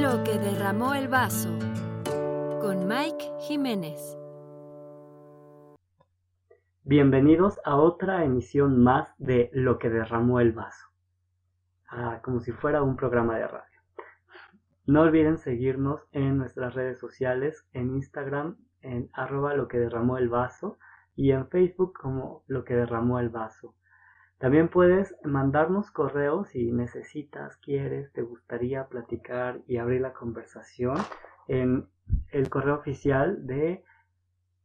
Lo que derramó el vaso con Mike Jiménez. Bienvenidos a otra emisión más de Lo que derramó el vaso. Ah, como si fuera un programa de radio. No olviden seguirnos en nuestras redes sociales, en Instagram, en arroba lo que derramó el vaso y en Facebook como lo que derramó el vaso. También puedes mandarnos correos si necesitas, quieres, te gustaría platicar y abrir la conversación en el correo oficial de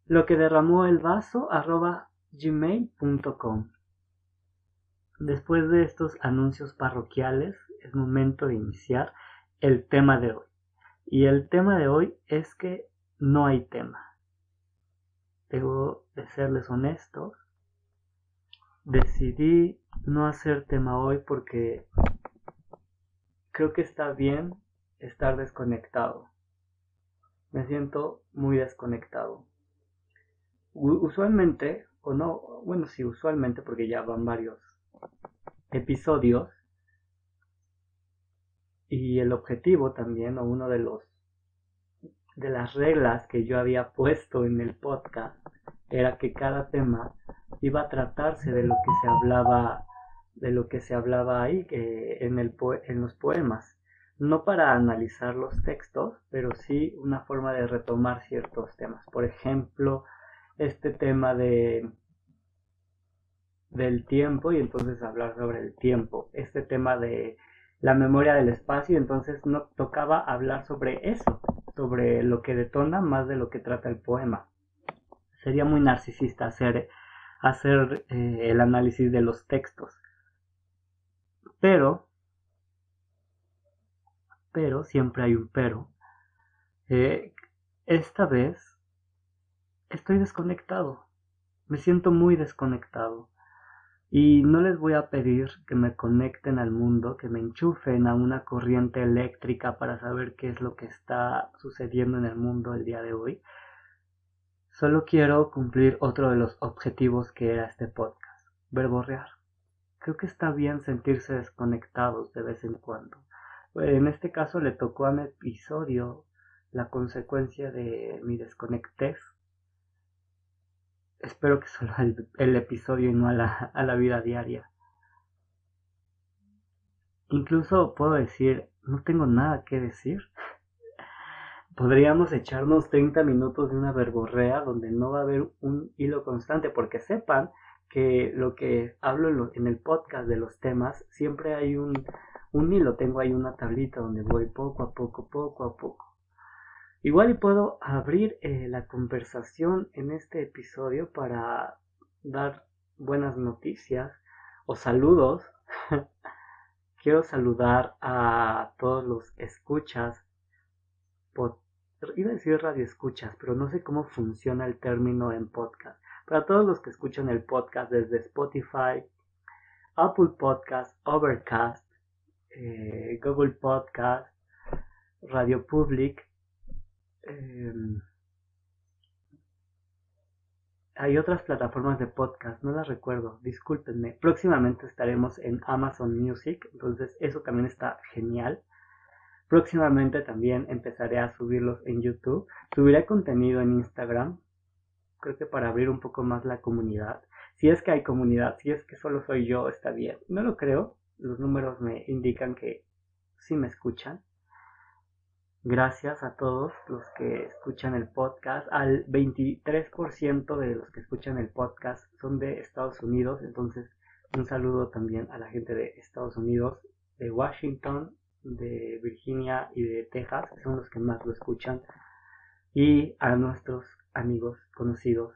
lo que derramó el vaso arroba gmail.com. Después de estos anuncios parroquiales, es momento de iniciar el tema de hoy. Y el tema de hoy es que no hay tema. Debo de serles honestos. Decidí no hacer tema hoy porque creo que está bien estar desconectado. Me siento muy desconectado. Usualmente, o no, bueno, sí, usualmente porque ya van varios episodios, y el objetivo también, o uno de los de las reglas que yo había puesto en el podcast, era que cada tema iba a tratarse de lo que se hablaba de lo que se hablaba ahí en, el en los poemas. No para analizar los textos pero sí una forma de retomar ciertos temas. Por ejemplo este tema de del tiempo y entonces hablar sobre el tiempo. Este tema de la memoria del espacio, entonces no tocaba hablar sobre eso, sobre lo que detona más de lo que trata el poema. Sería muy narcisista hacer, hacer eh, el análisis de los textos. Pero, pero, siempre hay un pero. Eh, esta vez estoy desconectado. Me siento muy desconectado. Y no les voy a pedir que me conecten al mundo, que me enchufen a una corriente eléctrica para saber qué es lo que está sucediendo en el mundo el día de hoy. Solo quiero cumplir otro de los objetivos que era este podcast, verborrear. Creo que está bien sentirse desconectados de vez en cuando. En este caso le tocó a mi episodio la consecuencia de mi desconectez espero que solo el, episodio y no a la, a la vida diaria. Incluso puedo decir, no tengo nada que decir. Podríamos echarnos 30 minutos de una verborrea donde no va a haber un hilo constante, porque sepan que lo que hablo en el podcast de los temas, siempre hay un, un hilo, tengo ahí una tablita donde voy poco a poco, poco a poco. Igual y puedo abrir eh, la conversación en este episodio para dar buenas noticias o saludos. Quiero saludar a todos los escuchas. Iba a decir radio escuchas, pero no sé cómo funciona el término en podcast. Para todos los que escuchan el podcast desde Spotify, Apple Podcast, Overcast, eh, Google Podcast, Radio Public, Em, hay otras plataformas de podcast, no las recuerdo, discúlpenme. Próximamente estaremos en Amazon Music, entonces eso también está genial. Próximamente también empezaré a subirlos en YouTube. Subiré contenido en Instagram, creo que para abrir un poco más la comunidad. Si es que hay comunidad, si es que solo soy yo, está bien. No lo creo, los números me indican que sí me escuchan. Gracias a todos los que escuchan el podcast. Al 23% de los que escuchan el podcast son de Estados Unidos. Entonces, un saludo también a la gente de Estados Unidos, de Washington, de Virginia y de Texas, que son los que más lo escuchan. Y a nuestros amigos conocidos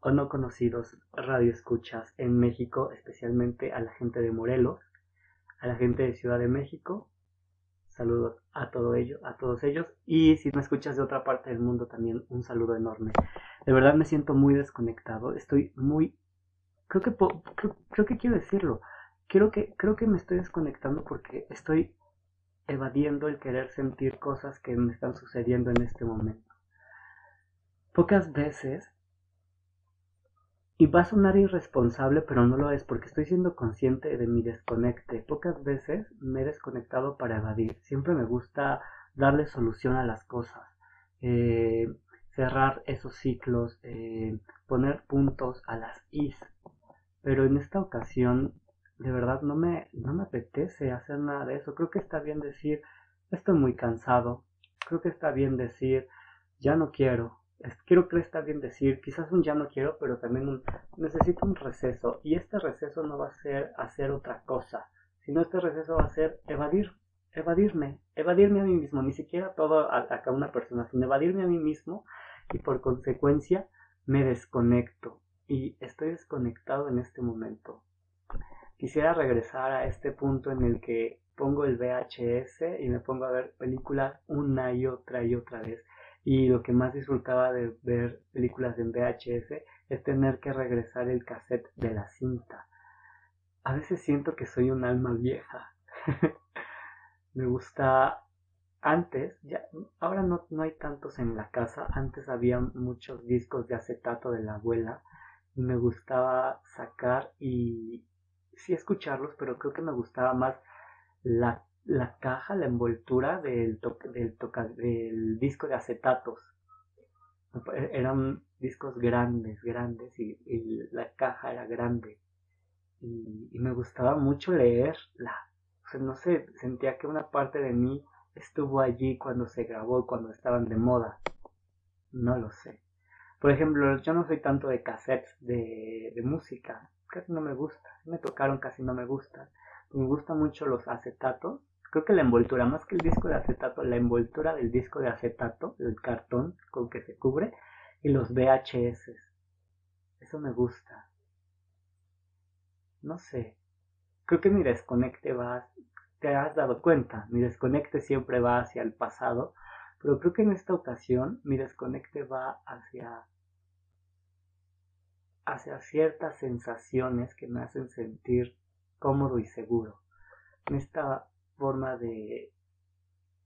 o no conocidos radioescuchas en México, especialmente a la gente de Morelos, a la gente de Ciudad de México Saludos a todo ello, a todos ellos. Y si me escuchas de otra parte del mundo también un saludo enorme. De verdad me siento muy desconectado. Estoy muy creo que creo, que quiero decirlo. Creo que creo que me estoy desconectando porque estoy evadiendo el querer sentir cosas que me están sucediendo en este momento. Pocas veces y va a sonar irresponsable, pero no lo es, porque estoy siendo consciente de mi desconecte. Pocas veces me he desconectado para evadir. Siempre me gusta darle solución a las cosas, eh, cerrar esos ciclos, eh, poner puntos a las is. Pero en esta ocasión, de verdad, no me, no me apetece hacer nada de eso. Creo que está bien decir, estoy muy cansado. Creo que está bien decir, ya no quiero. Creo que está bien decir, quizás un ya no quiero, pero también un, necesito un receso. Y este receso no va a ser hacer otra cosa, sino este receso va a ser evadir, evadirme, evadirme a mí mismo, ni siquiera todo a, a una persona, sino evadirme a mí mismo y por consecuencia me desconecto y estoy desconectado en este momento. Quisiera regresar a este punto en el que pongo el VHS y me pongo a ver películas una y otra y otra vez. Y lo que más disfrutaba de ver películas en VHS es tener que regresar el cassette de la cinta. A veces siento que soy un alma vieja. me gusta antes, ya, ahora no, no hay tantos en la casa, antes había muchos discos de acetato de la abuela y me gustaba sacar y sí escucharlos, pero creo que me gustaba más la, la caja, la envoltura del, del, del disco de acetatos. Eran discos grandes, grandes y, la caja era grande. Y, y, me gustaba mucho leerla. O sea, no sé, sentía que una parte de mí estuvo allí cuando se grabó, cuando estaban de moda. No lo sé. Por ejemplo, yo no soy tanto de cassettes de, de música. Casi no me gusta. Me tocaron, casi no me gustan. Me gustan mucho los acetatos. Creo que la envoltura, más que el disco de acetato, la envoltura del disco de acetato, el cartón con que se cubre, y los VHS. Eso me gusta. No sé. Creo que mi desconecte va te has dado cuenta, mi desconecte siempre va hacia el pasado, pero creo que en esta ocasión mi desconecte va hacia hacia ciertas sensaciones que me hacen sentir cómodo y seguro. En esta forma de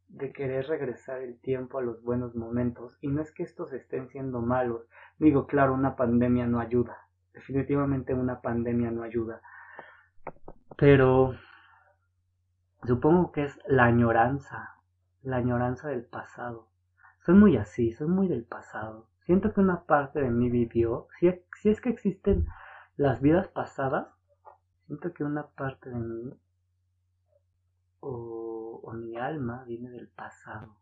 de querer regresar el tiempo a los buenos momentos y no es que estos estén siendo malos. Digo, claro, una pandemia no ayuda. Definitivamente una pandemia no ayuda. Pero Supongo que es la añoranza, la añoranza del pasado. Soy muy así, soy muy del pasado. Siento que una parte de mí vivió, si es, que existen las vidas pasadas, siento que una parte de mí o, o mi alma viene del pasado.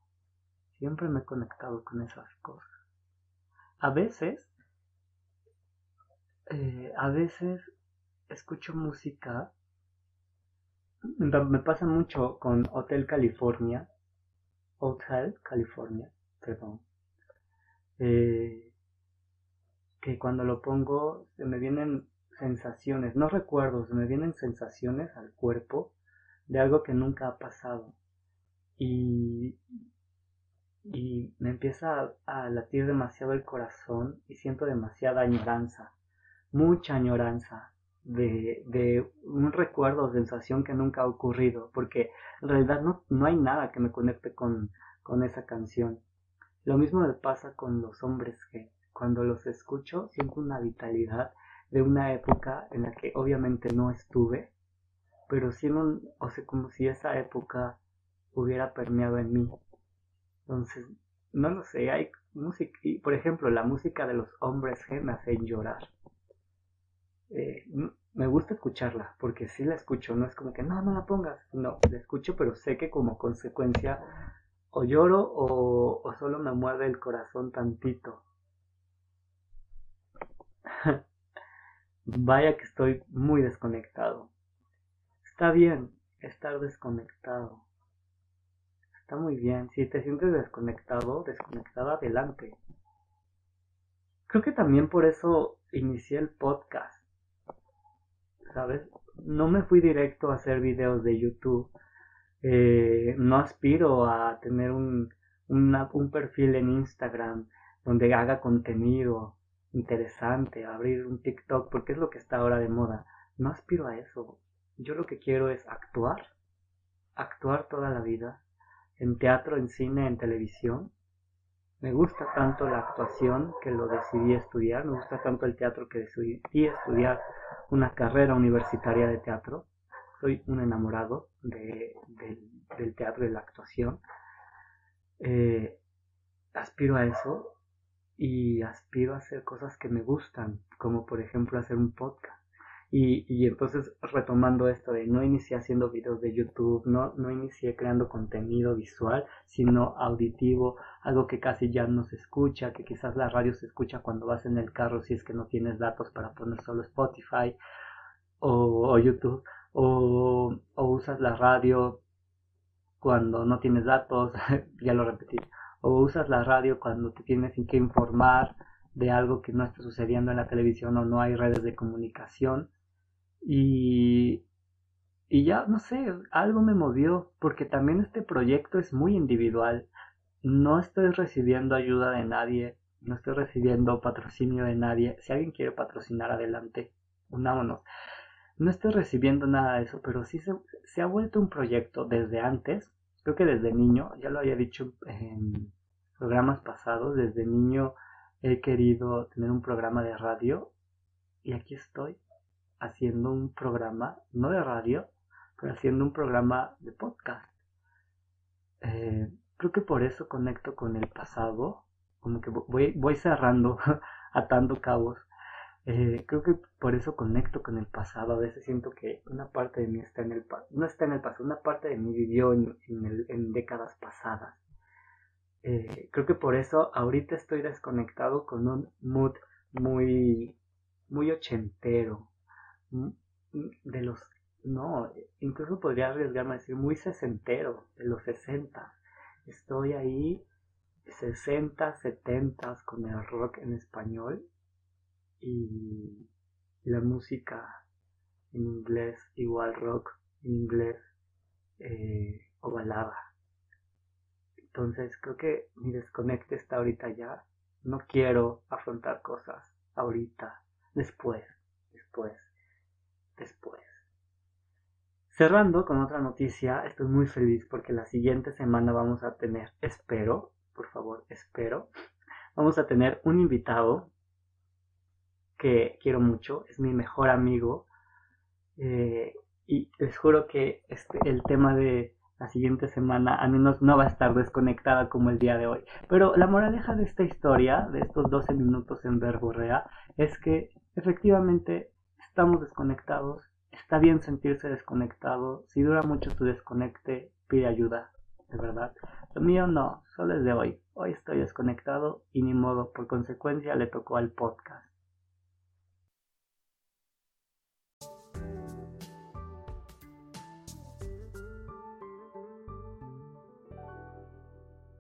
Siempre me he conectado con esas cosas. A veces, eh, a veces escucho música me pasa mucho con Hotel California, Hotel California, perdón, eh, que cuando lo pongo se me vienen sensaciones, no recuerdos, se me vienen sensaciones al cuerpo de algo que nunca ha pasado y, y me empieza a, a latir demasiado el corazón y siento demasiada añoranza, mucha añoranza de, de un recuerdo o sensación que nunca ha ocurrido, porque en realidad no, no hay nada que me conecte con, con esa canción. Lo mismo me pasa con los hombres que cuando los escucho siento una vitalidad de una época en la que obviamente no estuve, pero sí o sea, como si esa época hubiera permeado en mí. Entonces, no lo sé, hay música, por ejemplo, la música de los hombres G me hace llorar. Eh, me gusta escucharla, porque si la escucho, no es como que no, no la pongas, no, la escucho, pero sé que como consecuencia o lloro o, solo me muerde el corazón tantito. Vaya que estoy muy desconectado. Está bien estar desconectado. Está muy bien. Si te sientes desconectado, desconectada, adelante. Creo que también por eso inicié el podcast ¿sabes? No me fui directo a hacer videos de YouTube. Eh, no aspiro a tener un, un perfil en Instagram donde haga contenido interesante, abrir un TikTok, porque es lo que está ahora de moda. No aspiro a eso. Yo lo que quiero es actuar. Actuar toda la vida. En teatro, en cine, en televisión. Me gusta tanto la actuación que lo decidí estudiar. Me gusta tanto el teatro que decidí estudiar una carrera universitaria de teatro. Soy un enamorado de, del teatro y de la actuación. eh, aspiro a eso y aspiro a hacer cosas que me gustan, como por ejemplo hacer un podcast. Y, entonces retomando esto de no inicié haciendo videos de YouTube, no, no inicié creando contenido visual, sino auditivo, algo que casi ya no se escucha, que quizás la radio se escucha cuando vas en el carro si es que no tienes datos para poner solo Spotify o, YouTube, o, usas la radio cuando no tienes datos, ya lo repetí, o usas la radio cuando te tienes que informar de algo que no está sucediendo en la televisión o no hay redes de comunicación y, y ya, no sé, algo me movió, porque también este proyecto es muy individual. No estoy recibiendo ayuda de nadie, no estoy recibiendo patrocinio de nadie. Si alguien quiere patrocinar, adelante, unámonos. No estoy recibiendo nada de eso, pero sí se, ha vuelto un proyecto desde antes, creo que desde niño, ya lo había dicho en programas pasados, desde niño he querido tener un programa de radio y aquí estoy haciendo un programa, no de radio, pero haciendo un programa de podcast. Eh, creo que por eso conecto con el pasado, como que voy, voy cerrando, atando cabos. Eh, creo que por eso conecto con el pasado. A veces siento que una parte de mí está en el no está en el pasado, una parte de mí vivió en, en, décadas pasadas. Eh, creo que por eso ahorita estoy desconectado con un mood muy, muy ochentero, de los, no, incluso podría arriesgarme a decir muy sesentero, de los sesenta. Estoy ahí 60, 70 con el rock en español y la música en inglés, igual rock en inglés eh, o balada. Entonces creo que mi desconecte está ahorita ya. No quiero afrontar cosas ahorita, después, después después. Cerrando con otra noticia, estoy muy feliz porque la siguiente semana vamos a tener, espero, por favor, espero, vamos a tener un invitado que quiero mucho, es mi mejor amigo eh, y les juro que este, el tema de la siguiente semana al menos no va a estar desconectada como el día de hoy. Pero la moraleja de esta historia, de estos 12 minutos en verborrea, es que efectivamente estamos desconectados, está bien sentirse desconectado, si dura mucho tu desconecte, pide ayuda, de verdad. Lo mío no, solo es de hoy. Hoy estoy desconectado y ni modo, por consecuencia le tocó al podcast.